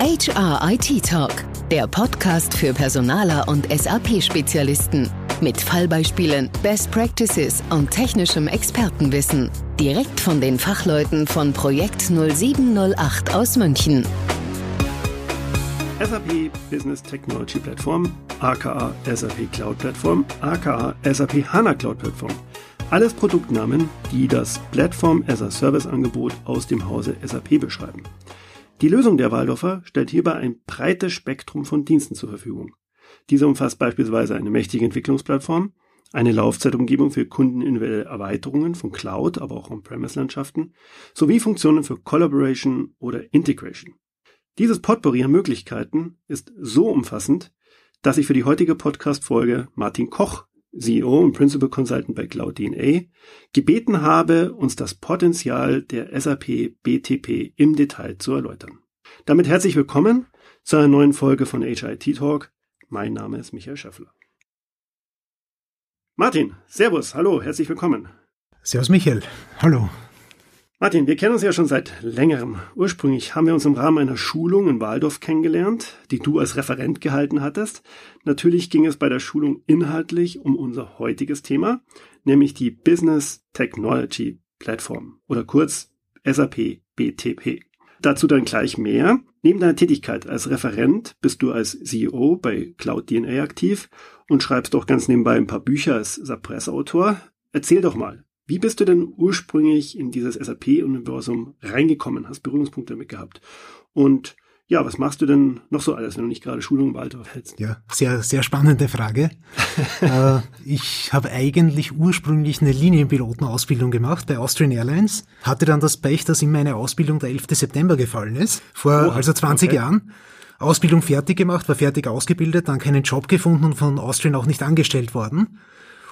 HR IT Talk, der Podcast für Personaler und SAP-Spezialisten. Mit Fallbeispielen, Best Practices und technischem Expertenwissen. Direkt von den Fachleuten von Projekt 0708 aus München. SAP Business Technology Platform, aka SAP Cloud Platform, aka SAP HANA Cloud Platform. Alles Produktnamen, die das Platform as a Service Angebot aus dem Hause SAP beschreiben. Die Lösung der Waldorfer stellt hierbei ein breites Spektrum von Diensten zur Verfügung. Diese umfasst beispielsweise eine mächtige Entwicklungsplattform, eine Laufzeitumgebung für kundenindividuelle Erweiterungen von Cloud, aber auch On-Premise-Landschaften, sowie Funktionen für Collaboration oder Integration. Dieses Potpourri an Möglichkeiten ist so umfassend, dass ich für die heutige Podcast-Folge Martin Koch CEO und Principal Consultant bei CloudDNA, gebeten habe, uns das Potenzial der SAP BTP im Detail zu erläutern. Damit herzlich willkommen zu einer neuen Folge von HIT Talk. Mein Name ist Michael Schäffler. Martin, Servus, hallo, herzlich willkommen. Servus Michael, hallo. Martin, wir kennen uns ja schon seit längerem. Ursprünglich haben wir uns im Rahmen einer Schulung in Waldorf kennengelernt, die du als Referent gehalten hattest. Natürlich ging es bei der Schulung inhaltlich um unser heutiges Thema, nämlich die Business Technology Platform oder kurz SAP BTP. Dazu dann gleich mehr. Neben deiner Tätigkeit als Referent bist du als CEO bei CloudDNA aktiv und schreibst doch ganz nebenbei ein paar Bücher als SAP-Press-Autor. Erzähl doch mal, wie bist du denn ursprünglich in dieses SAP-Universum reingekommen? Hast Berührungspunkte damit gehabt? Und ja, was machst du denn noch so alles, wenn du nicht gerade Schulung im Waldorf hältst? Ja, sehr, sehr spannende Frage. äh, ich habe eigentlich ursprünglich eine Linienpilotenausbildung gemacht bei Austrian Airlines, hatte dann das Pech, dass in meine Ausbildung der 11. September gefallen ist, vor oh, also 20 okay. Jahren. Ausbildung fertig gemacht, war fertig ausgebildet, dann keinen Job gefunden und von Austrian auch nicht angestellt worden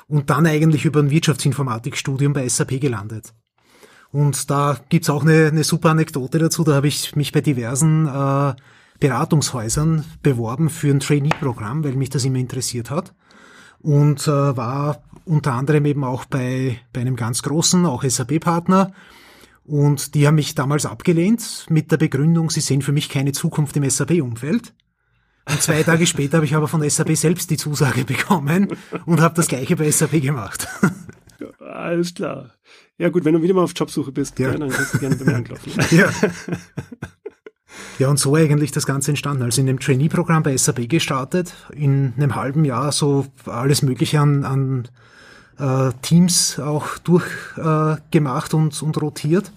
und dann eigentlich über ein Wirtschaftsinformatikstudium bei SAP gelandet. Und da gibt's auch eine, eine super Anekdote dazu. Da habe ich mich bei diversen äh, Beratungshäusern beworben für ein Trainee-Programm, weil mich das immer interessiert hat. Und äh, war unter anderem eben auch bei, bei einem ganz großen, auch SAP-Partner. Und die haben mich damals abgelehnt mit der Begründung, sie sehen für mich keine Zukunft im SAP-Umfeld. Und zwei Tage später habe ich aber von SAP selbst die Zusage bekommen und habe das gleiche bei SAP gemacht. Alles klar. Ja gut, wenn du wieder mal auf Jobsuche bist, ja. dann kannst du gerne bei mir anklopfen. Ja. Ja, und so eigentlich das Ganze entstanden. Also in dem Trainee-Programm bei SAP gestartet, in einem halben Jahr so alles Mögliche an, an äh, Teams auch durchgemacht äh, und, und rotiert.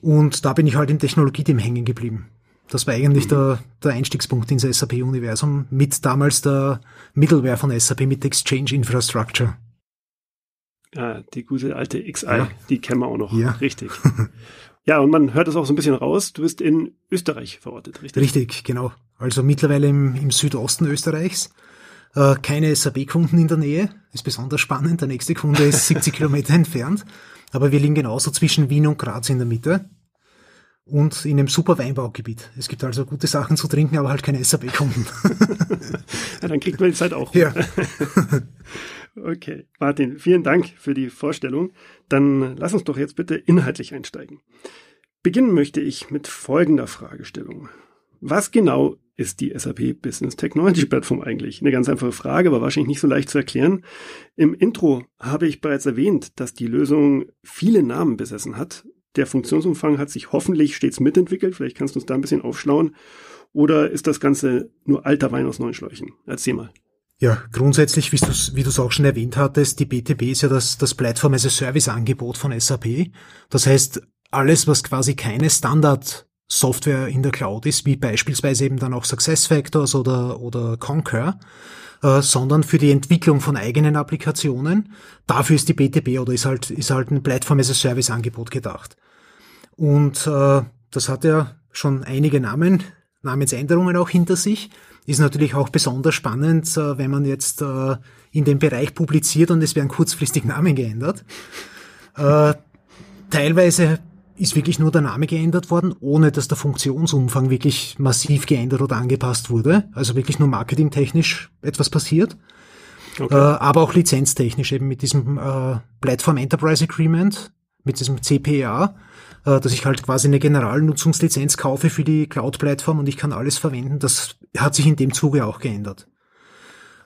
Und da bin ich halt im Technologie-Team hängen geblieben. Das war eigentlich mhm. der, der Einstiegspunkt ins SAP-Universum mit damals der Middleware von SAP mit Exchange Infrastructure. Ah, die gute alte XI, ja. die kennen wir auch noch. Ja. Richtig. ja, und man hört das auch so ein bisschen raus. Du bist in Österreich verortet, richtig? Richtig, genau. Also mittlerweile im, im Südosten Österreichs. Äh, keine SAP-Kunden in der Nähe. Ist besonders spannend. Der nächste Kunde ist 70 Kilometer entfernt. Aber wir liegen genauso zwischen Wien und Graz in der Mitte und in einem super Weinbaugebiet. Es gibt also gute Sachen zu trinken, aber halt keine SAP-Kunden. ja, dann kriegt man die Zeit auch. Ja. okay, Martin, vielen Dank für die Vorstellung. Dann lass uns doch jetzt bitte inhaltlich einsteigen. Beginnen möchte ich mit folgender Fragestellung. Was genau ist die SAP Business Technology Plattform eigentlich? Eine ganz einfache Frage, aber wahrscheinlich nicht so leicht zu erklären. Im Intro habe ich bereits erwähnt, dass die Lösung viele Namen besessen hat der Funktionsumfang hat sich hoffentlich stets mitentwickelt. Vielleicht kannst du uns da ein bisschen aufschlauen. Oder ist das Ganze nur alter Wein aus neuen Schläuchen? Erzähl mal. Ja, grundsätzlich, wie du es auch schon erwähnt hattest, die BTP ist ja das, das Platform as a Service Angebot von SAP. Das heißt, alles, was quasi keine Standard Software in der Cloud ist, wie beispielsweise eben dann auch SuccessFactors oder, oder Concur, äh, sondern für die Entwicklung von eigenen Applikationen. Dafür ist die BTP oder ist halt, ist halt ein Platform as a Service Angebot gedacht. Und äh, das hat ja schon einige Namen, Namensänderungen auch hinter sich. Ist natürlich auch besonders spannend, äh, wenn man jetzt äh, in dem Bereich publiziert und es werden kurzfristig Namen geändert. Äh, teilweise ist wirklich nur der Name geändert worden, ohne dass der Funktionsumfang wirklich massiv geändert oder angepasst wurde. Also wirklich nur marketingtechnisch etwas passiert. Okay. Äh, aber auch lizenztechnisch eben mit diesem äh, Platform Enterprise Agreement, mit diesem CPA, äh, dass ich halt quasi eine Generalnutzungslizenz kaufe für die Cloud-Plattform und ich kann alles verwenden. Das hat sich in dem Zuge auch geändert.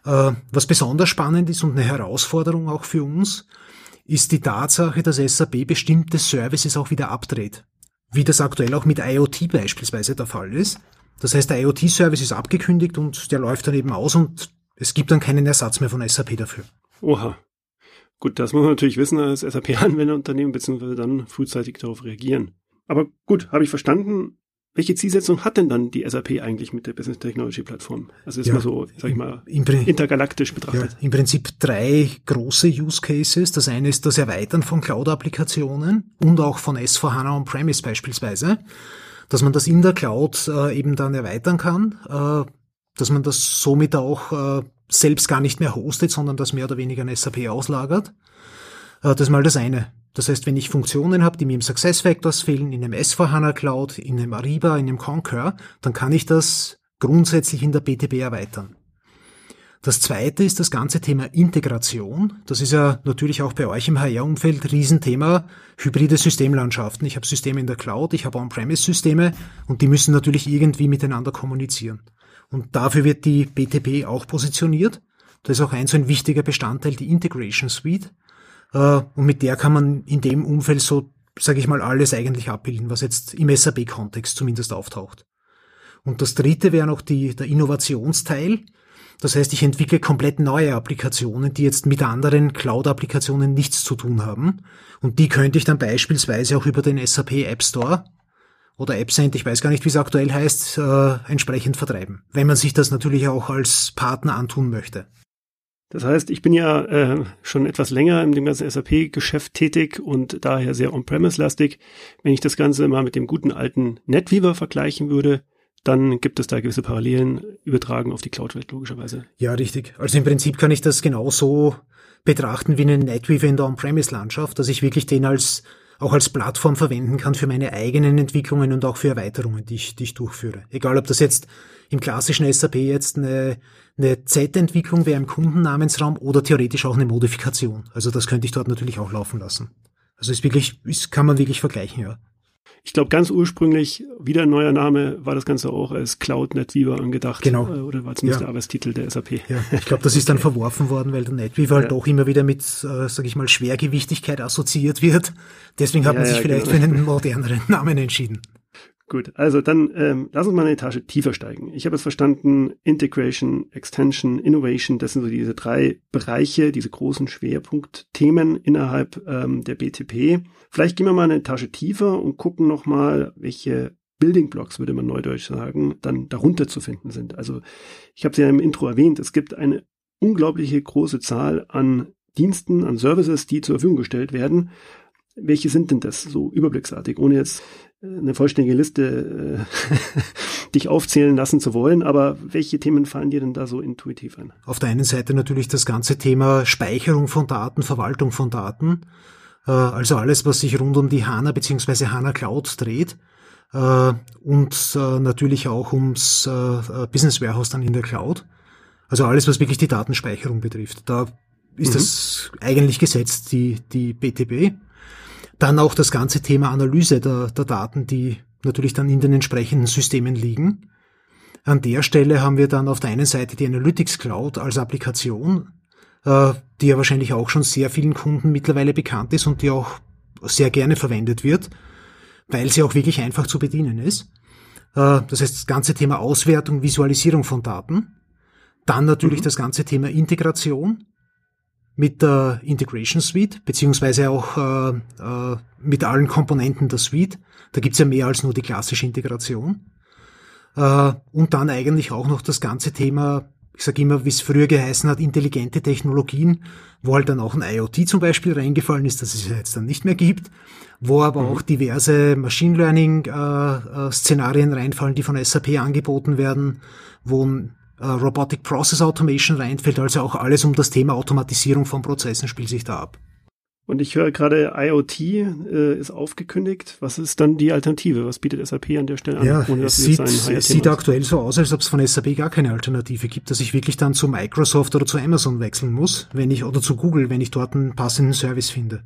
Äh, was besonders spannend ist und eine Herausforderung auch für uns, ist die Tatsache, dass SAP bestimmte Services auch wieder abdreht. Wie das aktuell auch mit IoT beispielsweise der Fall ist. Das heißt, der IoT-Service ist abgekündigt und der läuft dann eben aus und es gibt dann keinen Ersatz mehr von SAP dafür. Oha. Gut, das muss man natürlich wissen als SAP-Anwenderunternehmen, beziehungsweise dann frühzeitig darauf reagieren. Aber gut, habe ich verstanden. Welche Zielsetzung hat denn dann die SAP eigentlich mit der Business Technology Plattform? Also ist ja, mal so, sag ich mal, intergalaktisch betrachtet. Ja, Im Prinzip drei große Use Cases. Das eine ist das Erweitern von Cloud-Applikationen und auch von S4HANA On-Premise beispielsweise, dass man das in der Cloud äh, eben dann erweitern kann, äh, dass man das somit auch äh, selbst gar nicht mehr hostet, sondern das mehr oder weniger an SAP auslagert. Äh, das ist mal das eine. Das heißt, wenn ich Funktionen habe, die mir im SuccessFactors fehlen, in einem S4HANA Cloud, in einem Ariba, in einem Concur, dann kann ich das grundsätzlich in der BTP erweitern. Das zweite ist das ganze Thema Integration. Das ist ja natürlich auch bei euch im HR-Umfeld Riesenthema, hybride Systemlandschaften. Ich habe Systeme in der Cloud, ich habe On-Premise-Systeme und die müssen natürlich irgendwie miteinander kommunizieren. Und dafür wird die BTP auch positioniert. Da ist auch ein so ein wichtiger Bestandteil, die Integration Suite. Äh, und mit der kann man in dem Umfeld so, sage ich mal, alles eigentlich abbilden, was jetzt im SAP-Kontext zumindest auftaucht. Und das dritte wäre noch die, der Innovationsteil. Das heißt, ich entwickle komplett neue Applikationen, die jetzt mit anderen Cloud-Applikationen nichts zu tun haben. Und die könnte ich dann beispielsweise auch über den SAP App Store oder AppSend, ich weiß gar nicht, wie es aktuell heißt, äh, entsprechend vertreiben. Wenn man sich das natürlich auch als Partner antun möchte. Das heißt, ich bin ja äh, schon etwas länger in dem ganzen SAP-Geschäft tätig und daher sehr on-premise-lastig. Wenn ich das Ganze mal mit dem guten alten NetWeaver vergleichen würde, dann gibt es da gewisse Parallelen übertragen auf die Cloud-Welt logischerweise. Ja, richtig. Also im Prinzip kann ich das genauso betrachten wie einen NetWeaver in der On-Premise-Landschaft, dass ich wirklich den als auch als Plattform verwenden kann für meine eigenen Entwicklungen und auch für Erweiterungen, die ich, die ich durchführe. Egal, ob das jetzt im klassischen SAP jetzt eine, eine Z-Entwicklung wäre im Kundennamensraum oder theoretisch auch eine Modifikation. Also das könnte ich dort natürlich auch laufen lassen. Also ist wirklich, ist, kann man wirklich vergleichen, ja. Ich glaube, ganz ursprünglich, wieder ein neuer Name, war das Ganze auch als Cloud NetWeaver angedacht. Genau. Äh, oder war zumindest ja. der Arbeitstitel der SAP. Ja, ich glaube, das ist dann verworfen worden, weil der NetWeaver halt ja. halt doch immer wieder mit, äh, sage ich mal, Schwergewichtigkeit assoziiert wird. Deswegen hat ja, man sich vielleicht genau. für einen moderneren Namen entschieden. Gut, also dann ähm, lass uns mal eine Etage tiefer steigen. Ich habe es verstanden, Integration, Extension, Innovation, das sind so diese drei Bereiche, diese großen Schwerpunktthemen innerhalb ähm, der BTP. Vielleicht gehen wir mal eine Etage tiefer und gucken nochmal, welche Building Blocks, würde man neudeutsch sagen, dann darunter zu finden sind. Also ich habe es ja im Intro erwähnt, es gibt eine unglaubliche große Zahl an Diensten, an Services, die zur Verfügung gestellt werden. Welche sind denn das so überblicksartig, ohne jetzt eine vollständige Liste äh, dich aufzählen lassen zu wollen, aber welche Themen fallen dir denn da so intuitiv ein? Auf der einen Seite natürlich das ganze Thema Speicherung von Daten, Verwaltung von Daten, äh, also alles, was sich rund um die HANA bzw. HANA Cloud dreht äh, und äh, natürlich auch ums äh, Business Warehouse dann in der Cloud. Also alles, was wirklich die Datenspeicherung betrifft. Da ist mhm. das eigentlich gesetzt, die, die BTP. Dann auch das ganze Thema Analyse der, der Daten, die natürlich dann in den entsprechenden Systemen liegen. An der Stelle haben wir dann auf der einen Seite die Analytics Cloud als Applikation, äh, die ja wahrscheinlich auch schon sehr vielen Kunden mittlerweile bekannt ist und die auch sehr gerne verwendet wird, weil sie auch wirklich einfach zu bedienen ist. Äh, das heißt, das ganze Thema Auswertung, Visualisierung von Daten. Dann natürlich mhm. das ganze Thema Integration mit der Integration Suite, beziehungsweise auch äh, äh, mit allen Komponenten der Suite. Da gibt's ja mehr als nur die klassische Integration. Äh, und dann eigentlich auch noch das ganze Thema, ich sage immer, wie es früher geheißen hat, intelligente Technologien, wo halt dann auch ein IoT zum Beispiel reingefallen ist, das es jetzt dann nicht mehr gibt, wo aber mhm. auch diverse Machine Learning äh, äh, Szenarien reinfallen, die von SAP angeboten werden, wo ein äh, Robotic Process Automation reinfällt, also auch alles um das Thema Automatisierung von Prozessen spielt sich da ab. Und ich höre gerade, IoT äh, ist aufgekündigt. Was ist dann die Alternative? Was bietet SAP an der Stelle an? Ja, ohne es sieht, es sieht aktuell so aus, als ob es von SAP gar keine Alternative gibt, dass ich wirklich dann zu Microsoft oder zu Amazon wechseln muss, wenn ich oder zu Google, wenn ich dort einen passenden Service finde.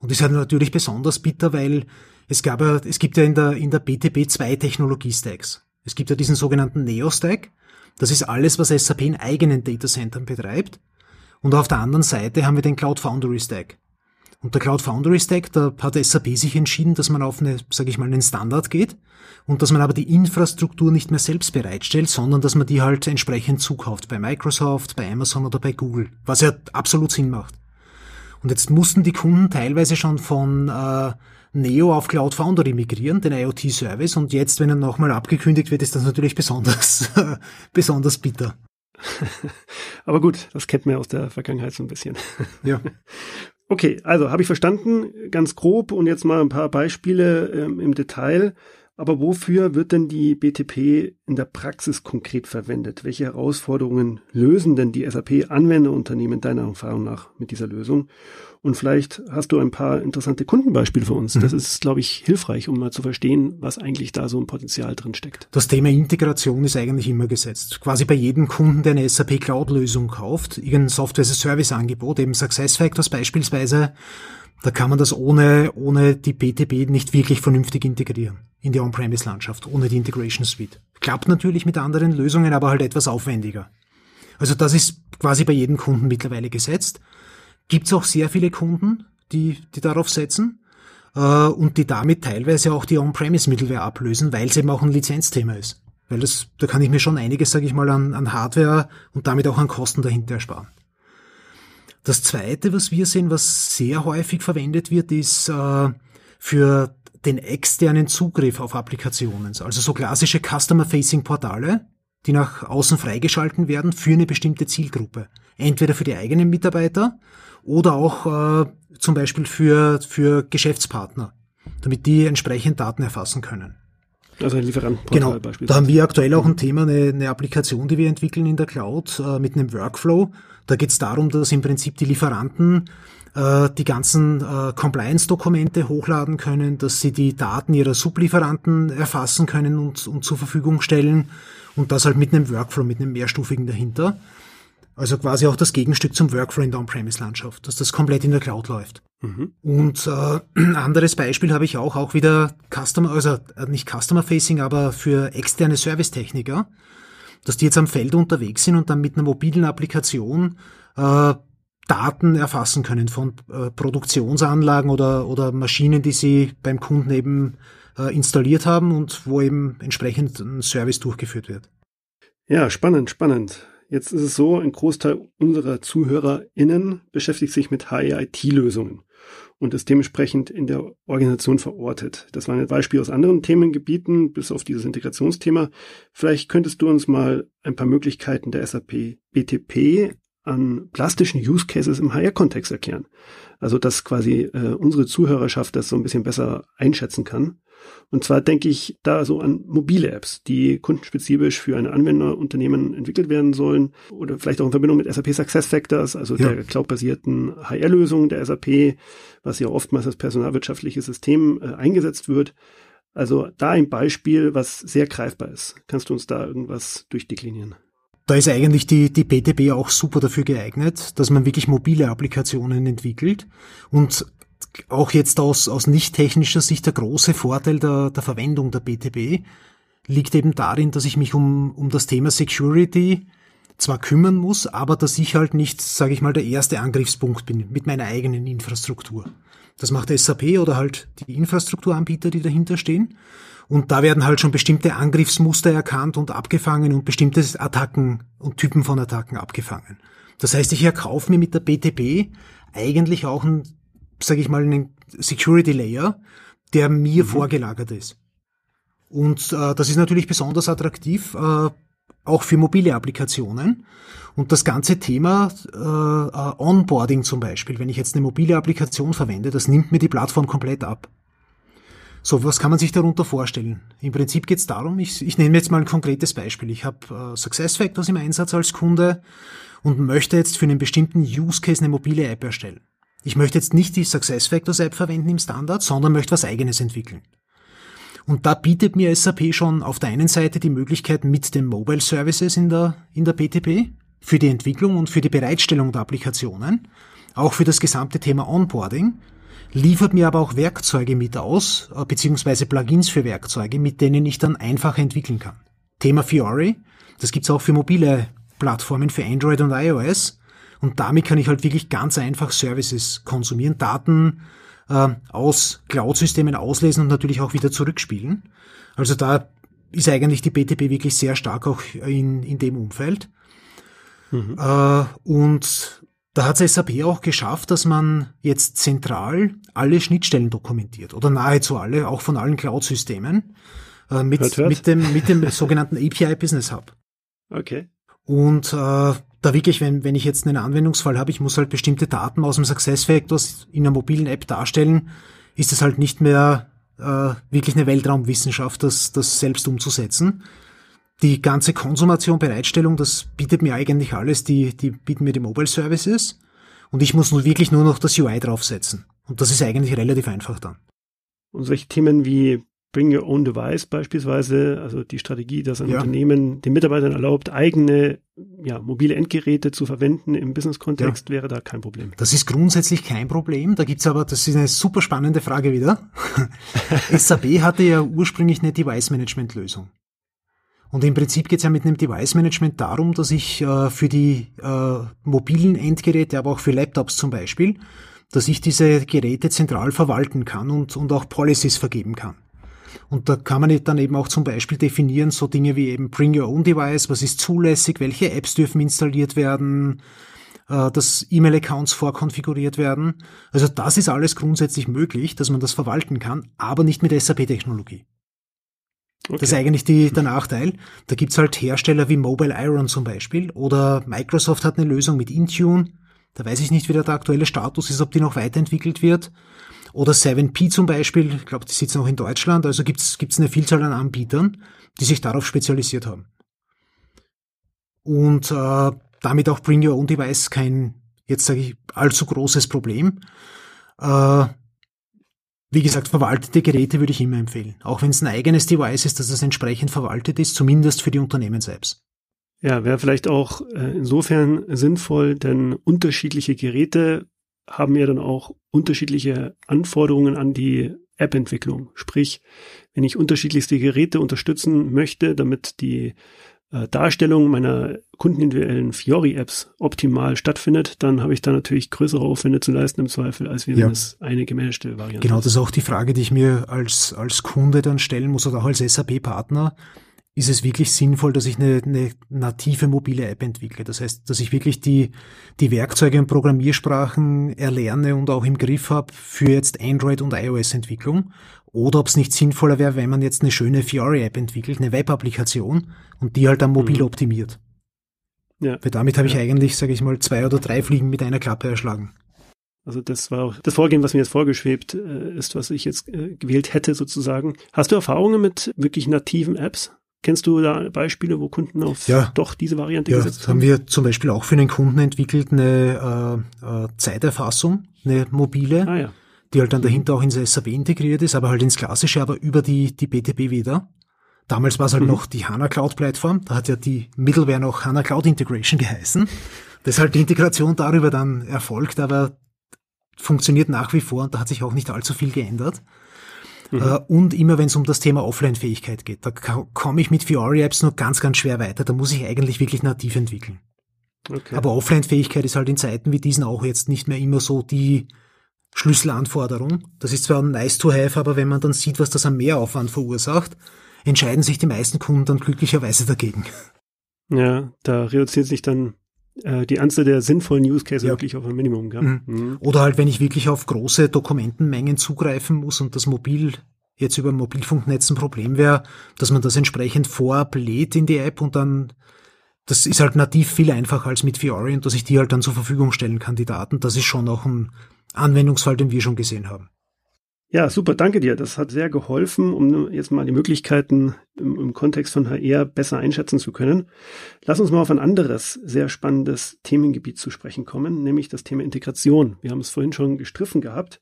Und das ist halt natürlich besonders bitter, weil es gab ja, es gibt ja in der, in der BTP zwei Technologie-Stacks. Es gibt ja diesen sogenannten Neo-Stack. Das ist alles, was SAP in eigenen Datacentern betreibt. Und auf der anderen Seite haben wir den Cloud Foundry Stack. Und der Cloud Foundry Stack, da hat SAP sich entschieden, dass man auf eine, sage ich mal, einen Standard geht und dass man aber die Infrastruktur nicht mehr selbst bereitstellt, sondern dass man die halt entsprechend zukauft bei Microsoft, bei Amazon oder bei Google, was ja absolut Sinn macht. Und jetzt mussten die Kunden teilweise schon von äh, Neo auf Cloud Foundry migrieren, den IoT-Service, und jetzt, wenn er nochmal abgekündigt wird, ist das natürlich besonders, besonders bitter. Aber gut, das kennt man ja aus der Vergangenheit so ein bisschen. Ja. Okay, also habe ich verstanden, ganz grob und jetzt mal ein paar Beispiele ähm, im Detail. Aber wofür wird denn die BTP in der Praxis konkret verwendet? Welche Herausforderungen lösen denn die SAP-Anwenderunternehmen deiner Erfahrung nach mit dieser Lösung? Und vielleicht hast du ein paar interessante Kundenbeispiele für uns. Das mhm. ist, glaube ich, hilfreich, um mal zu verstehen, was eigentlich da so ein Potenzial drin steckt. Das Thema Integration ist eigentlich immer gesetzt. Quasi bei jedem Kunden, der eine SAP Cloud-Lösung kauft, irgendein Software-as-a-Service-Angebot, eben SuccessFactors beispielsweise, da kann man das ohne, ohne die BTP nicht wirklich vernünftig integrieren in die On-Premise-Landschaft, ohne die Integration Suite. Klappt natürlich mit anderen Lösungen, aber halt etwas aufwendiger. Also das ist quasi bei jedem Kunden mittlerweile gesetzt. Gibt es auch sehr viele Kunden, die, die darauf setzen äh, und die damit teilweise auch die On-Premise-Mittelware ablösen, weil es eben auch ein Lizenzthema ist. Weil das, da kann ich mir schon einiges, sage ich mal, an, an Hardware und damit auch an Kosten dahinter ersparen. Das zweite, was wir sehen, was sehr häufig verwendet wird, ist äh, für den externen Zugriff auf Applikationen. Also so klassische Customer-Facing-Portale, die nach außen freigeschalten werden für eine bestimmte Zielgruppe. Entweder für die eigenen Mitarbeiter oder auch äh, zum Beispiel für, für Geschäftspartner, damit die entsprechend Daten erfassen können. Also ein Lieferantenportal genau. beispielsweise. Da haben wir aktuell auch ein Thema, eine, eine Applikation, die wir entwickeln in der Cloud äh, mit einem Workflow. Da geht es darum, dass im Prinzip die Lieferanten äh, die ganzen äh, Compliance-Dokumente hochladen können, dass sie die Daten ihrer Sublieferanten erfassen können und, und zur Verfügung stellen und das halt mit einem Workflow, mit einem mehrstufigen dahinter. Also quasi auch das Gegenstück zum Workflow in der On-Premise-Landschaft, dass das komplett in der Cloud läuft. Mhm. Und äh, ein anderes Beispiel habe ich auch, auch wieder Customer, also äh, nicht Customer-Facing, aber für externe Servicetechniker, dass die jetzt am Feld unterwegs sind und dann mit einer mobilen Applikation äh, Daten erfassen können von äh, Produktionsanlagen oder, oder Maschinen, die sie beim Kunden eben äh, installiert haben und wo eben entsprechend ein Service durchgeführt wird. Ja, spannend, spannend. Jetzt ist es so, ein Großteil unserer ZuhörerInnen beschäftigt sich mit HIIT-Lösungen und ist dementsprechend in der Organisation verortet. Das war ein Beispiel aus anderen Themengebieten, bis auf dieses Integrationsthema. Vielleicht könntest du uns mal ein paar Möglichkeiten der SAP BTP an plastischen Use Cases im HR-Kontext erklären. Also dass quasi äh, unsere Zuhörerschaft das so ein bisschen besser einschätzen kann. Und zwar denke ich da so an mobile Apps, die kundenspezifisch für ein Anwenderunternehmen entwickelt werden sollen oder vielleicht auch in Verbindung mit SAP SuccessFactors, also ja. der cloudbasierten HR-Lösung der SAP, was ja oftmals als personalwirtschaftliches System äh, eingesetzt wird. Also da ein Beispiel, was sehr greifbar ist. Kannst du uns da irgendwas durchdeklinieren? Da ist eigentlich die, die BTP auch super dafür geeignet, dass man wirklich mobile Applikationen entwickelt und auch jetzt aus, aus nicht technischer Sicht der große Vorteil der, der Verwendung der BTP liegt eben darin, dass ich mich um, um das Thema Security zwar kümmern muss, aber dass ich halt nicht, sage ich mal, der erste Angriffspunkt bin mit meiner eigenen Infrastruktur. Das macht SAP oder halt die Infrastrukturanbieter, die dahinter stehen. Und da werden halt schon bestimmte Angriffsmuster erkannt und abgefangen und bestimmte Attacken und Typen von Attacken abgefangen. Das heißt, ich erkaufe mir mit der BTP eigentlich auch ein sage ich mal, einen Security Layer, der mir mhm. vorgelagert ist. Und äh, das ist natürlich besonders attraktiv, äh, auch für mobile Applikationen. Und das ganze Thema äh, äh, Onboarding zum Beispiel, wenn ich jetzt eine mobile Applikation verwende, das nimmt mir die Plattform komplett ab. So, was kann man sich darunter vorstellen? Im Prinzip geht es darum, ich, ich nehme jetzt mal ein konkretes Beispiel. Ich habe äh, SuccessFactors im Einsatz als Kunde und möchte jetzt für einen bestimmten Use Case eine mobile App erstellen. Ich möchte jetzt nicht die SuccessFactors App verwenden im Standard, sondern möchte was eigenes entwickeln. Und da bietet mir SAP schon auf der einen Seite die Möglichkeit mit den Mobile Services in der, in der BTP für die Entwicklung und für die Bereitstellung der Applikationen, auch für das gesamte Thema Onboarding, liefert mir aber auch Werkzeuge mit aus, äh, beziehungsweise Plugins für Werkzeuge, mit denen ich dann einfach entwickeln kann. Thema Fiori, das gibt's auch für mobile Plattformen für Android und iOS. Und damit kann ich halt wirklich ganz einfach Services konsumieren, Daten äh, aus Cloud-Systemen auslesen und natürlich auch wieder zurückspielen. Also da ist eigentlich die BTP wirklich sehr stark auch in, in dem Umfeld. Mhm. Äh, und da hat SAP auch geschafft, dass man jetzt zentral alle Schnittstellen dokumentiert oder nahezu alle, auch von allen Cloud-Systemen, äh, mit, hört, hört. mit dem, mit dem sogenannten API Business Hub. Okay. Und äh, da wirklich, wenn, wenn ich jetzt einen Anwendungsfall habe, ich muss halt bestimmte Daten aus dem Success Factors in einer mobilen App darstellen, ist es halt nicht mehr äh, wirklich eine Weltraumwissenschaft, das, das selbst umzusetzen. Die ganze Konsumation, Bereitstellung, das bietet mir eigentlich alles, die, die bieten mir die Mobile Services und ich muss nur wirklich nur noch das UI draufsetzen. Und das ist eigentlich relativ einfach dann. Und solche Themen wie Bring Your Own Device beispielsweise, also die Strategie, dass ein ja. Unternehmen den Mitarbeitern erlaubt, eigene ja, mobile Endgeräte zu verwenden im Business-Kontext, ja. wäre da kein Problem. Das ist grundsätzlich kein Problem. Da gibt's aber, das ist eine super spannende Frage wieder. SAP hatte ja ursprünglich eine Device-Management-Lösung. Und im Prinzip geht es ja mit einem Device-Management darum, dass ich äh, für die äh, mobilen Endgeräte, aber auch für Laptops zum Beispiel, dass ich diese Geräte zentral verwalten kann und, und auch Policies vergeben kann. Und da kann man dann eben auch zum Beispiel definieren, so Dinge wie eben Bring Your Own Device, was ist zulässig, welche Apps dürfen installiert werden, äh, dass E-Mail-Accounts vorkonfiguriert werden. Also das ist alles grundsätzlich möglich, dass man das verwalten kann, aber nicht mit SAP-Technologie. Okay. Das ist eigentlich die, der Nachteil. Da gibt's halt Hersteller wie Mobile Iron zum Beispiel oder Microsoft hat eine Lösung mit Intune. Da weiß ich nicht, wie der aktuelle Status ist, ob die noch weiterentwickelt wird. Oder 7P zum Beispiel, ich glaube, die sitzen auch in Deutschland, also gibt's gibt's eine Vielzahl an Anbietern, die sich darauf spezialisiert haben. Und äh, damit auch Bring Your Own Device kein, jetzt sage ich, allzu großes Problem. Äh, wie gesagt, verwaltete Geräte würde ich immer empfehlen. Auch wenn es ein eigenes Device ist, dass es entsprechend verwaltet ist, zumindest für die Unternehmens-Apps. Ja, wäre vielleicht auch äh, insofern sinnvoll, denn unterschiedliche Geräte haben ja dann auch unterschiedliche Anforderungen an die App-Entwicklung. Sprich, wenn ich unterschiedlichste Geräte unterstützen möchte, damit die äh, Darstellung meiner kundenindividuellen Fiori-Apps optimal stattfindet, dann habe ich da natürlich größere Aufwände zu leisten im Zweifel, als wenn ja. es eine gemanagte Variante Genau, das ist auch die Frage, die ich mir als, als Kunde dann stellen muss oder auch als SAP-Partner ist es wirklich sinnvoll, dass ich eine, eine native mobile App entwickle. Das heißt, dass ich wirklich die, die Werkzeuge und Programmiersprachen erlerne und auch im Griff habe für jetzt Android- und iOS-Entwicklung. Oder ob es nicht sinnvoller wäre, wenn man jetzt eine schöne Fiori-App entwickelt, eine Web-Applikation und die halt dann mobil mhm. optimiert. Ja. Weil damit habe ich eigentlich, sage ich mal, zwei oder drei Fliegen mit einer Klappe erschlagen. Also das war auch das Vorgehen, was mir jetzt vorgeschwebt äh, ist, was ich jetzt äh, gewählt hätte sozusagen. Hast du Erfahrungen mit wirklich nativen Apps? Kennst du da Beispiele, wo Kunden auf ja, doch diese Variante ja, gesetzt haben? haben wir zum Beispiel auch für einen Kunden entwickelt eine äh, äh, Zeiterfassung, eine mobile, ah, ja. die halt dann dahinter auch ins SAP integriert ist, aber halt ins Klassische, aber über die, die BTP wieder. Damals war es halt mhm. noch die HANA Cloud Plattform, da hat ja die Middleware noch HANA Cloud Integration geheißen. Das ist halt die Integration darüber dann erfolgt, aber funktioniert nach wie vor und da hat sich auch nicht allzu viel geändert. Mhm. Äh, und immer wenn es um das Thema Offline-Fähigkeit geht, da komme ich mit Fiori-Apps nur ganz, ganz schwer weiter. Da muss ich eigentlich wirklich nativ entwickeln. Okay. Aber Offline-Fähigkeit ist halt in Zeiten wie diesen auch jetzt nicht mehr immer so die Schlüsselanforderung. Das ist zwar nice to have, aber wenn man dann sieht, was das an Mehraufwand verursacht, entscheiden sich die meisten Kunden dann glücklicherweise dagegen. Ja, da reduziert sich dann die Anzahl der sinnvollen Use Cases ja. wirklich auf ein Minimum. Gell? Mhm. Mhm. Oder halt, wenn ich wirklich auf große Dokumentenmengen zugreifen muss und das mobil jetzt über Mobilfunknetz ein Problem wäre, dass man das entsprechend vorab lädt in die App und dann das ist halt nativ viel einfacher als mit Fiori und dass ich die halt dann zur Verfügung stellen kann, die Daten. Das ist schon auch ein Anwendungsfall, den wir schon gesehen haben. Ja, super, danke dir. Das hat sehr geholfen, um jetzt mal die Möglichkeiten im, im, Kontext von HR besser einschätzen zu können. Lass uns mal auf ein anderes, sehr spannendes Themengebiet zu sprechen kommen, nämlich das Thema Integration. Wir haben es vorhin schon gestriffen gehabt.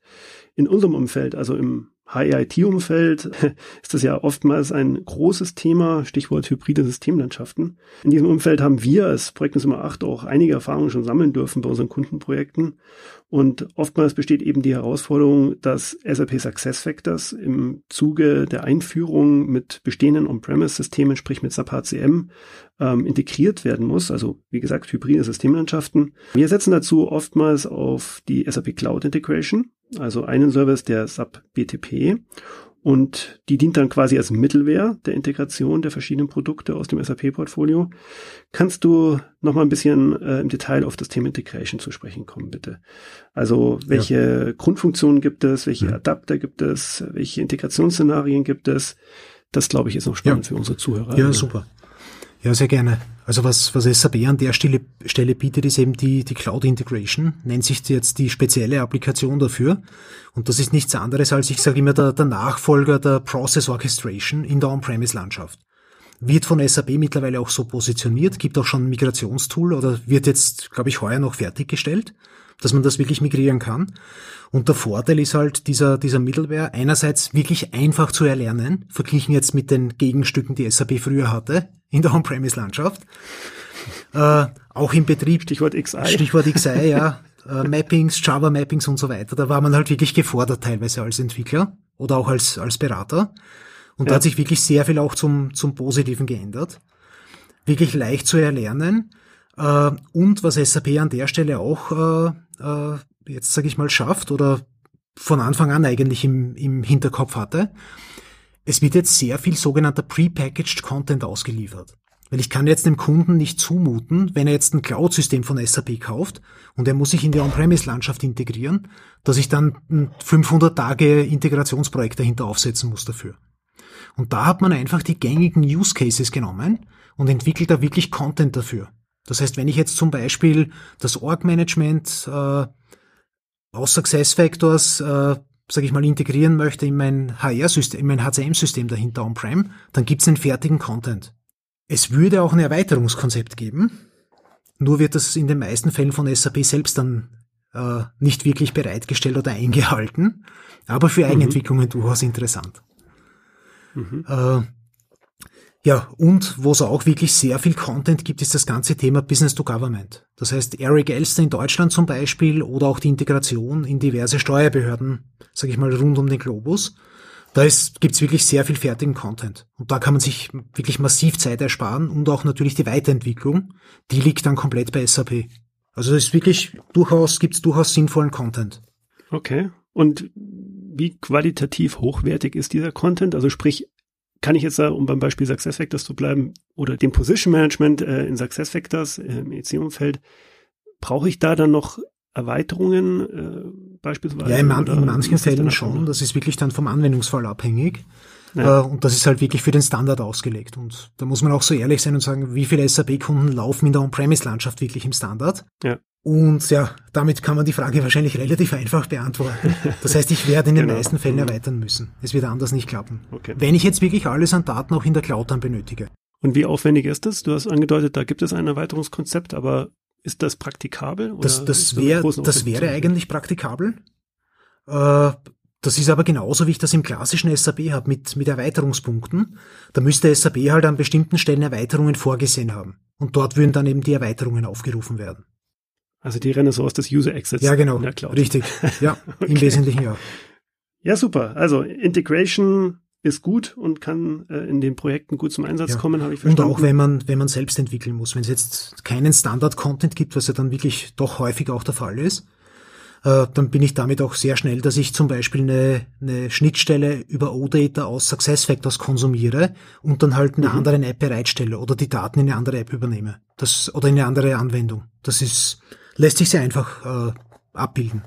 In unserem Umfeld, also im HIIT-Umfeld ist das ja oftmals ein großes Thema, Stichwort hybride Systemlandschaften. In diesem Umfeld haben wir als Projektnummer 8 auch einige Erfahrungen schon sammeln dürfen bei unseren Kundenprojekten. Und oftmals besteht eben die Herausforderung, dass SAP SuccessFactors im Zuge der Einführung mit bestehenden On-Premise-Systemen, sprich mit SAP HCM, ähm, integriert werden muss. Also wie gesagt, hybride Systemlandschaften. Wir setzen dazu oftmals auf die SAP Cloud Integration also einen Service der SAP BTP und die dient dann quasi als Mittelwehr der Integration der verschiedenen Produkte aus dem SAP-Portfolio. Kannst du noch mal ein bisschen äh, im Detail auf das Thema Integration zu sprechen kommen, bitte? Also welche ja. Grundfunktionen gibt es, welche ja. Adapter gibt es, welche Integrationsszenarien gibt es? Das glaube ich ist noch spannend ja. für unsere Zuhörer. Ja, super. Ja, sehr gerne. Also was, was SAP an der Stelle, Stelle bietet, ist eben die, die Cloud Integration, nennt sich jetzt die spezielle Applikation dafür. Und das ist nichts anderes als, ich sage immer, der, der Nachfolger der Process Orchestration in der On-Premise-Landschaft. Wird von SAP mittlerweile auch so positioniert, gibt auch schon ein Migrationstool oder wird jetzt, glaube ich, heuer noch fertiggestellt dass man das wirklich migrieren kann. Und der Vorteil ist halt dieser, dieser Middleware einerseits wirklich einfach zu erlernen, verglichen jetzt mit den Gegenstücken, die SAP früher hatte in der On-Premise-Landschaft. Äh, auch im Betrieb. Stichwort XI. Stichwort XI, ja. Äh, Mappings, Java-Mappings und so weiter. Da war man halt wirklich gefordert teilweise als Entwickler oder auch als, als Berater. Und ja. da hat sich wirklich sehr viel auch zum, zum Positiven geändert. Wirklich leicht zu erlernen. Äh, und was SAP an der Stelle auch äh, jetzt sage ich mal, schafft oder von Anfang an eigentlich im, im Hinterkopf hatte. Es wird jetzt sehr viel sogenannter prepackaged Content ausgeliefert. Weil ich kann jetzt dem Kunden nicht zumuten, wenn er jetzt ein Cloud-System von SAP kauft und er muss sich in die On-Premise-Landschaft integrieren, dass ich dann ein 500 Tage Integrationsprojekt dahinter aufsetzen muss dafür. Und da hat man einfach die gängigen Use Cases genommen und entwickelt da wirklich Content dafür. Das heißt, wenn ich jetzt zum Beispiel das Org-Management äh, aus SuccessFactors, äh, sage ich mal, integrieren möchte in mein HR-System, in mein HCM-System dahinter on-prem, dann gibt's einen fertigen Content. Es würde auch ein Erweiterungskonzept geben, nur wird das in den meisten Fällen von SAP selbst dann äh, nicht wirklich bereitgestellt oder eingehalten, aber für mhm. Eigenentwicklungen mhm. durchaus interessant. Mhm. Ja, und wo es auch wirklich sehr viel Content gibt, ist das ganze Thema Business to Government. Das heißt, Eric Elster in Deutschland zum Beispiel oder auch die Integration in diverse Steuerbehörden, sage ich mal, rund um den Globus. Da gibt es wirklich sehr viel fertigen Content. Und da kann man sich wirklich massiv Zeit ersparen und auch natürlich die Weiterentwicklung, die liegt dann komplett bei SAP. Also es ist wirklich durchaus, gibt es durchaus sinnvollen Content. Okay. Und wie qualitativ hochwertig ist dieser Content? Also sprich, kann ich jetzt da, um beim Beispiel SuccessFactors zu bleiben, oder dem Position Management äh, in SuccessFactors äh, im EC-Umfeld, brauche ich da dann noch Erweiterungen äh, beispielsweise? Ja, in, man, in manchen Fällen schon. Das ist wirklich dann vom Anwendungsfall abhängig. Ja. Äh, und das ist halt wirklich für den Standard ausgelegt. Und da muss man auch so ehrlich sein und sagen, wie viele SAP-Kunden laufen in der On-Premise-Landschaft wirklich im Standard? Ja. Und ja, damit kann man die Frage wahrscheinlich relativ einfach beantworten. Das heißt, ich werde in den genau. meisten Fällen mhm. erweitern müssen. Es wird anders nicht klappen. Okay. Wenn ich jetzt wirklich alles an Daten auch in der Cloud dann benötige. Und wie aufwendig ist das? Du hast angedeutet, da gibt es ein Erweiterungskonzept, aber ist das praktikabel? das das, wär, das wäre eigentlich praktikabel. Äh, das ist aber genauso, wie ich das im klassischen SAP habe, mit, mit Erweiterungspunkten. Da müsste SAP halt an bestimmten Stellen Erweiterungen vorgesehen haben. Und dort würden dann eben die Erweiterungen aufgerufen werden. Also die Renaissance des User Exits. Ja, genau. In der Cloud. Richtig. Ja, okay. im Wesentlichen ja. Ja, super. Also Integration ist gut und kann äh, in den Projekten gut zum Einsatz ja. kommen, habe ich verstanden. Und auch wenn man, wenn man selbst entwickeln muss, wenn es jetzt keinen Standard-Content gibt, was ja dann wirklich doch häufig auch der Fall ist, dann bin ich damit auch sehr schnell, dass ich zum Beispiel eine, eine Schnittstelle über OData aus SuccessFactors konsumiere und dann halt eine mhm. andere App bereitstelle oder die Daten in eine andere App übernehme. Das, oder in eine andere Anwendung. Das ist, lässt sich sehr einfach äh, abbilden.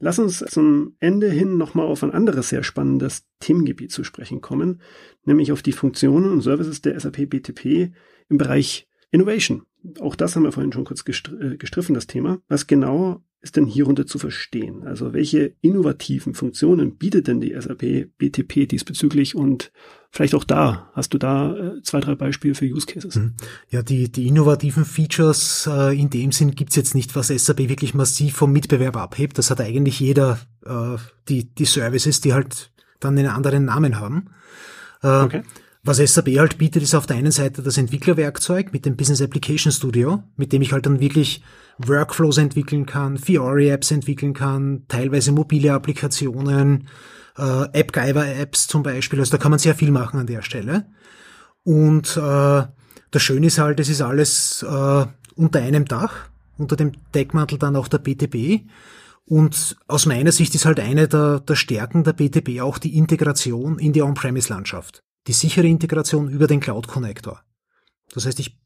Lass uns zum Ende hin nochmal auf ein anderes sehr spannendes Themengebiet zu sprechen kommen, nämlich auf die Funktionen und Services der SAP BTP im Bereich Innovation. Auch das haben wir vorhin schon kurz äh, gestriffen, das Thema. Was genau ist denn hierunter zu verstehen? Also welche innovativen Funktionen bietet denn die SAP BTP diesbezüglich und vielleicht auch da, hast du da äh, zwei, drei Beispiele für Use Cases? Mhm. Ja, die, die innovativen Features äh, in dem Sinn gibt's jetzt nicht, was SAP wirklich massiv vom Mitbewerb abhebt. Das hat eigentlich jeder, äh, die, die Services, die halt dann einen anderen Namen haben. Äh, okay. Was SAP halt bietet, ist auf der einen Seite das Entwicklerwerkzeug mit dem Business Application Studio, mit dem ich halt dann wirklich Workflows entwickeln kann, Fiori-Apps entwickeln kann, teilweise mobile Applikationen, äh, AppGyver-Apps zum Beispiel. Also da kann man sehr viel machen an der Stelle. Und äh, das Schöne ist halt, es ist alles äh, unter einem Dach, unter dem Deckmantel dann auch der BTP. Und aus meiner Sicht ist halt eine der, der Stärken der BTP auch die Integration in die On-Premise-Landschaft. Die sichere Integration über den Cloud-Connector. Das heißt, ich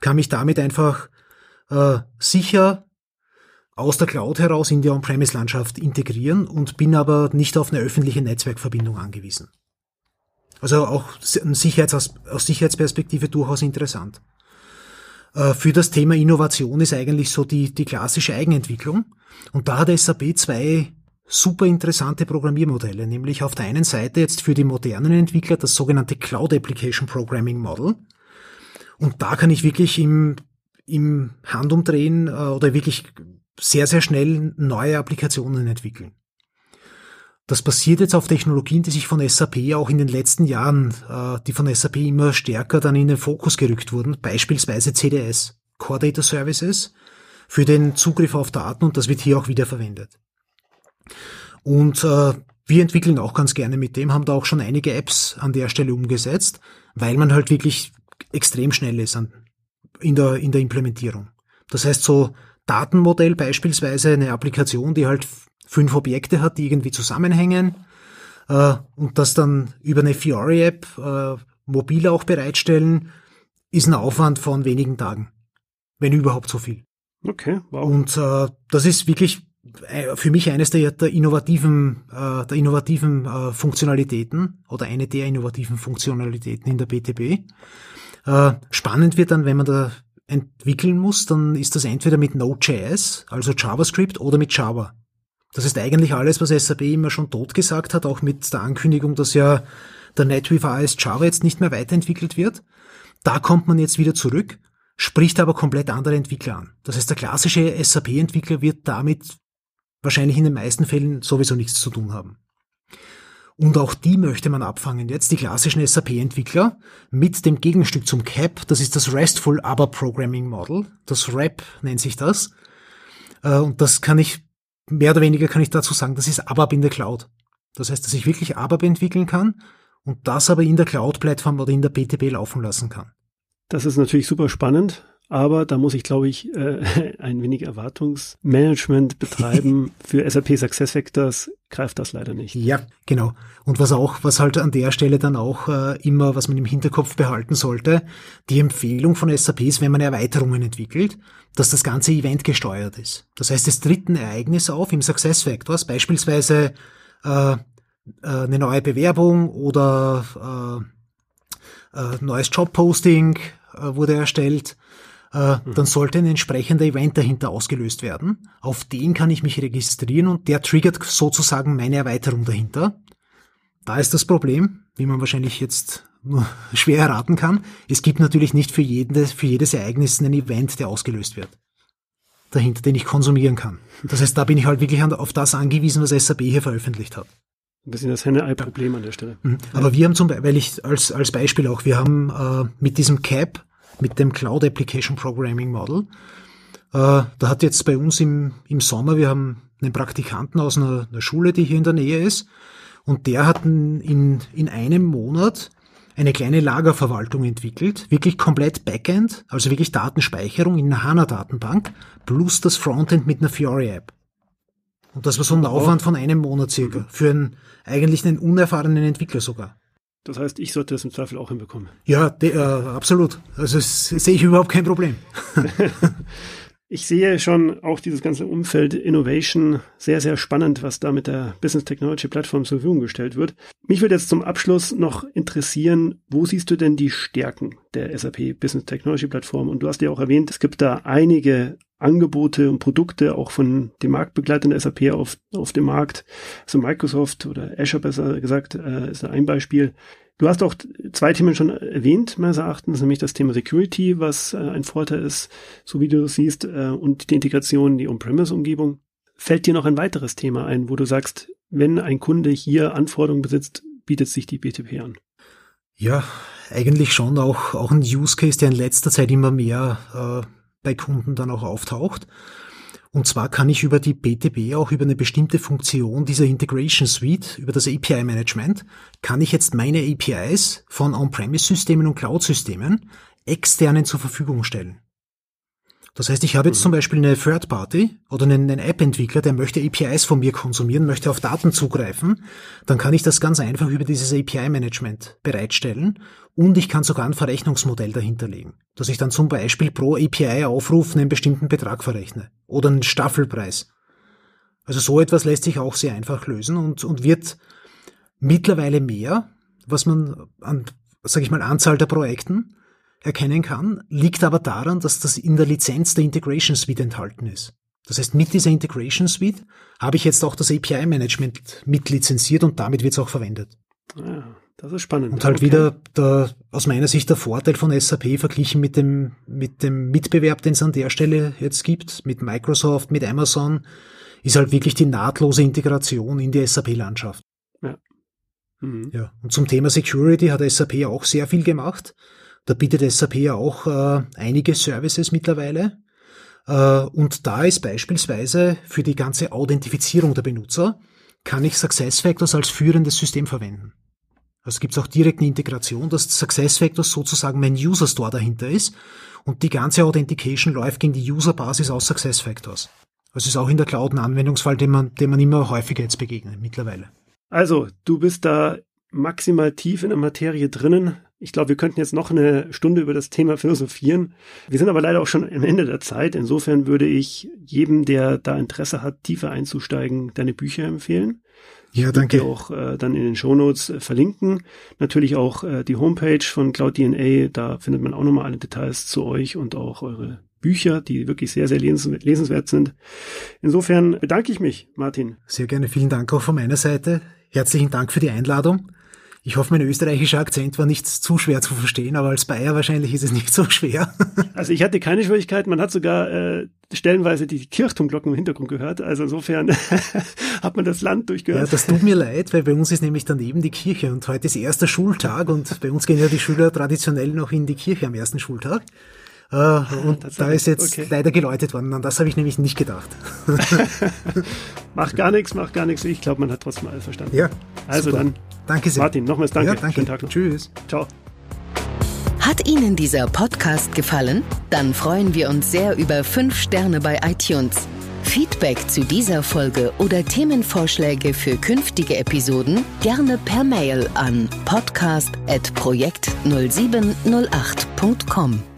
kann mich damit einfach äh, sicher aus der Cloud heraus in die On-Premise-Landschaft integrieren und bin aber nicht auf eine öffentliche Netzwerkverbindung angewiesen. Also auch Sicherheits aus Sicherheitsperspektive durchaus interessant. Äh, für das Thema Innovation ist eigentlich so die, die klassische Eigenentwicklung. Und da hat SAP zwei super interessante Programmiermodelle, nämlich auf der einen Seite jetzt für die modernen Entwickler das sogenannte Cloud Application Programming Model. Und da kann ich wirklich im, im Handumdrehen äh, oder wirklich sehr, sehr schnell neue Applikationen entwickeln. Das passiert jetzt auf Technologien, die sich von SAP auch in den letzten Jahren, äh, die von SAP immer stärker dann in den Fokus gerückt wurden, beispielsweise CDS, Core Data Services, für den Zugriff auf Daten und das wird hier auch wieder verwendet. Und äh, wir entwickeln auch ganz gerne mit dem, haben da auch schon einige Apps an der Stelle umgesetzt, weil man halt wirklich extrem schnell ist an, in, der, in der Implementierung. Das heißt, so Datenmodell beispielsweise, eine Applikation, die halt fünf Objekte hat, die irgendwie zusammenhängen äh, und das dann über eine Fiori-App äh, mobil auch bereitstellen, ist ein Aufwand von wenigen Tagen, wenn überhaupt so viel. Okay, wow. Und äh, das ist wirklich für mich eines der, der innovativen, äh, der innovativen äh, Funktionalitäten oder eine der innovativen Funktionalitäten in der BTP. Äh, spannend wird dann, wenn man da entwickeln muss, dann ist das entweder mit Node.js, also JavaScript, oder mit Java. Das ist eigentlich alles, was SAP immer schon tot gesagt hat, auch mit der Ankündigung, dass ja der NetWeaver AS Java jetzt nicht mehr weiterentwickelt wird. Da kommt man jetzt wieder zurück, spricht aber komplett andere Entwickler an. Das heißt, der klassische SAP-Entwickler wird damit wahrscheinlich in den meisten Fällen sowieso nichts zu tun haben. Und auch die möchte man abfangen. Jetzt die klassischen SAP-Entwickler mit dem Gegenstück zum CAP, das ist das RESTful ABAP Programming Model. Das RAP nennt sich das. Äh, und das kann ich mehr oder weniger kann ich dazu sagen, das ist ABAP in der Cloud. Das heißt, dass ich wirklich ABAP entwickeln kann und das aber in der Cloud-Plattform oder in der BTP laufen lassen kann. Das ist natürlich super spannend. Aber da muss ich, glaube ich, äh, ein wenig Erwartungsmanagement betreiben. Für SAP SuccessFactors greift das leider nicht. Ja, genau. Und was auch, was halt an der Stelle dann auch äh, immer, was man im Hinterkopf behalten sollte, die Empfehlung von SAP ist, wenn man Erweiterungen entwickelt, dass das ganze Event gesteuert ist. Das heißt, es tritt ein Ereignis auf im SuccessFactors, beispielsweise äh, äh, eine neue Bewerbung oder äh, äh, neues Jobposting äh, wurde erstellt äh, mhm. dann sollte ein entsprechender Event dahinter ausgelöst werden. Auf den kann ich mich registrieren und der triggert sozusagen meine Erweiterung dahinter. Da ist das Problem, wie man wahrscheinlich jetzt nur schwer erraten kann. Es gibt natürlich nicht für, jedes, für jedes Ereignis einen Event, der ausgelöst wird. Dahinter, den ich konsumieren kann. Das heißt, da bin ich halt wirklich auf das angewiesen, was SAP hier veröffentlicht hat. Ein bisschen das Henne-Ei-Problem an der Stelle. Mhm. Aber wir haben zum Beispiel, weil ich als, als Beispiel auch, wir haben äh, mit diesem Cap mit dem Cloud Application Programming Model. Äh, da hat jetzt bei uns im, im Sommer, wir haben einen Praktikanten aus einer, einer Schule, die hier in der Nähe ist, und der hat in, in einem Monat eine kleine Lagerverwaltung entwickelt, wirklich komplett Backend, also wirklich Datenspeicherung in einer HANA-Datenbank, plus das Frontend mit einer Fiori-App. Und das war so ein Aufwand von einem Monat circa, für einen, eigentlich einen unerfahrenen Entwickler sogar. Das heißt, ich sollte das im Zweifel auch hinbekommen. Ja, de, äh, absolut. Also das sehe ich überhaupt kein Problem. ich sehe schon auch dieses ganze Umfeld Innovation sehr, sehr spannend, was da mit der Business Technology Plattform zur Verfügung gestellt wird. Mich würde jetzt zum Abschluss noch interessieren, wo siehst du denn die Stärken der SAP Business Technology Plattform? Und du hast ja auch erwähnt, es gibt da einige Angebote und Produkte auch von dem Marktbegleitern SAP auf, auf dem Markt. Also Microsoft oder Azure besser gesagt, äh, ist ein Beispiel. Du hast auch zwei Themen schon erwähnt, meines Erachtens, nämlich das Thema Security, was äh, ein Vorteil ist, so wie du es siehst, äh, und die Integration in die On-Premise-Umgebung. Fällt dir noch ein weiteres Thema ein, wo du sagst, wenn ein Kunde hier Anforderungen besitzt, bietet sich die BTP an? Ja, eigentlich schon auch, auch ein Use Case, der in letzter Zeit immer mehr äh, bei Kunden dann auch auftaucht. Und zwar kann ich über die BTP auch über eine bestimmte Funktion dieser Integration Suite, über das API Management, kann ich jetzt meine APIs von On-Premise-Systemen und Cloud-Systemen externen zur Verfügung stellen. Das heißt, ich habe jetzt mhm. zum Beispiel eine Third Party oder einen, einen App-Entwickler, der möchte APIs von mir konsumieren, möchte auf Daten zugreifen, dann kann ich das ganz einfach über dieses API-Management bereitstellen und ich kann sogar ein Verrechnungsmodell dahinterlegen, dass ich dann zum Beispiel pro API-Aufruf einen bestimmten Betrag verrechne oder einen Staffelpreis. Also so etwas lässt sich auch sehr einfach lösen und, und wird mittlerweile mehr, was man an, sag ich mal, Anzahl der Projekten erkennen kann, liegt aber daran, dass das in der Lizenz der Integration Suite enthalten ist. Das heißt, mit dieser Integration Suite habe ich jetzt auch das API-Management mitlizenziert und damit wird es auch verwendet. Ja, das ist spannend. Und halt okay. wieder der, aus meiner Sicht der Vorteil von SAP verglichen mit dem, mit dem Mitbewerb, den es an der Stelle jetzt gibt, mit Microsoft, mit Amazon, ist halt wirklich die nahtlose Integration in die SAP-Landschaft. Ja. Mhm. ja. Und zum Thema Security hat SAP auch sehr viel gemacht. Da bietet SAP ja auch äh, einige Services mittlerweile. Äh, und da ist beispielsweise für die ganze Authentifizierung der Benutzer, kann ich SuccessFactors als führendes System verwenden. Also gibt es auch direkt eine Integration, dass SuccessFactors sozusagen mein User Store dahinter ist und die ganze Authentication läuft gegen die User-Basis aus SuccessFactors. Also ist auch in der Cloud ein Anwendungsfall, den man, dem man immer häufiger jetzt begegnet mittlerweile. Also, du bist da maximal tief in der Materie drinnen. Ich glaube, wir könnten jetzt noch eine Stunde über das Thema philosophieren. Wir sind aber leider auch schon am Ende der Zeit. Insofern würde ich jedem, der da Interesse hat, tiefer einzusteigen, deine Bücher empfehlen. Ja, danke. Die auch äh, dann in den Shownotes äh, verlinken. Natürlich auch äh, die Homepage von CloudDNA. Da findet man auch nochmal alle Details zu euch und auch eure Bücher, die wirklich sehr, sehr lesenswert sind. Insofern bedanke ich mich, Martin. Sehr gerne. Vielen Dank auch von meiner Seite. Herzlichen Dank für die Einladung. Ich hoffe, mein österreichischer Akzent war nicht zu schwer zu verstehen, aber als Bayer wahrscheinlich ist es nicht so schwer. Also ich hatte keine Schwierigkeiten. Man hat sogar äh, stellenweise die Kirchturmglocken im Hintergrund gehört. Also insofern hat man das Land durchgehört. Ja, das tut mir leid, weil bei uns ist nämlich daneben die Kirche und heute ist erster Schultag und bei uns gehen ja die Schüler traditionell noch in die Kirche am ersten Schultag. Äh, und da ist jetzt okay. leider geläutet worden. An das habe ich nämlich nicht gedacht. macht gar nichts, macht gar nichts. Ich glaube, man hat trotzdem alles verstanden. Ja. Also super. dann. Danke sehr. Martin, nochmals danke. Ja, danke. Schönen Tag noch. Tschüss. Ciao. Hat Ihnen dieser Podcast gefallen? Dann freuen wir uns sehr über 5 Sterne bei iTunes. Feedback zu dieser Folge oder Themenvorschläge für künftige Episoden gerne per Mail an podcast.projekt0708.com.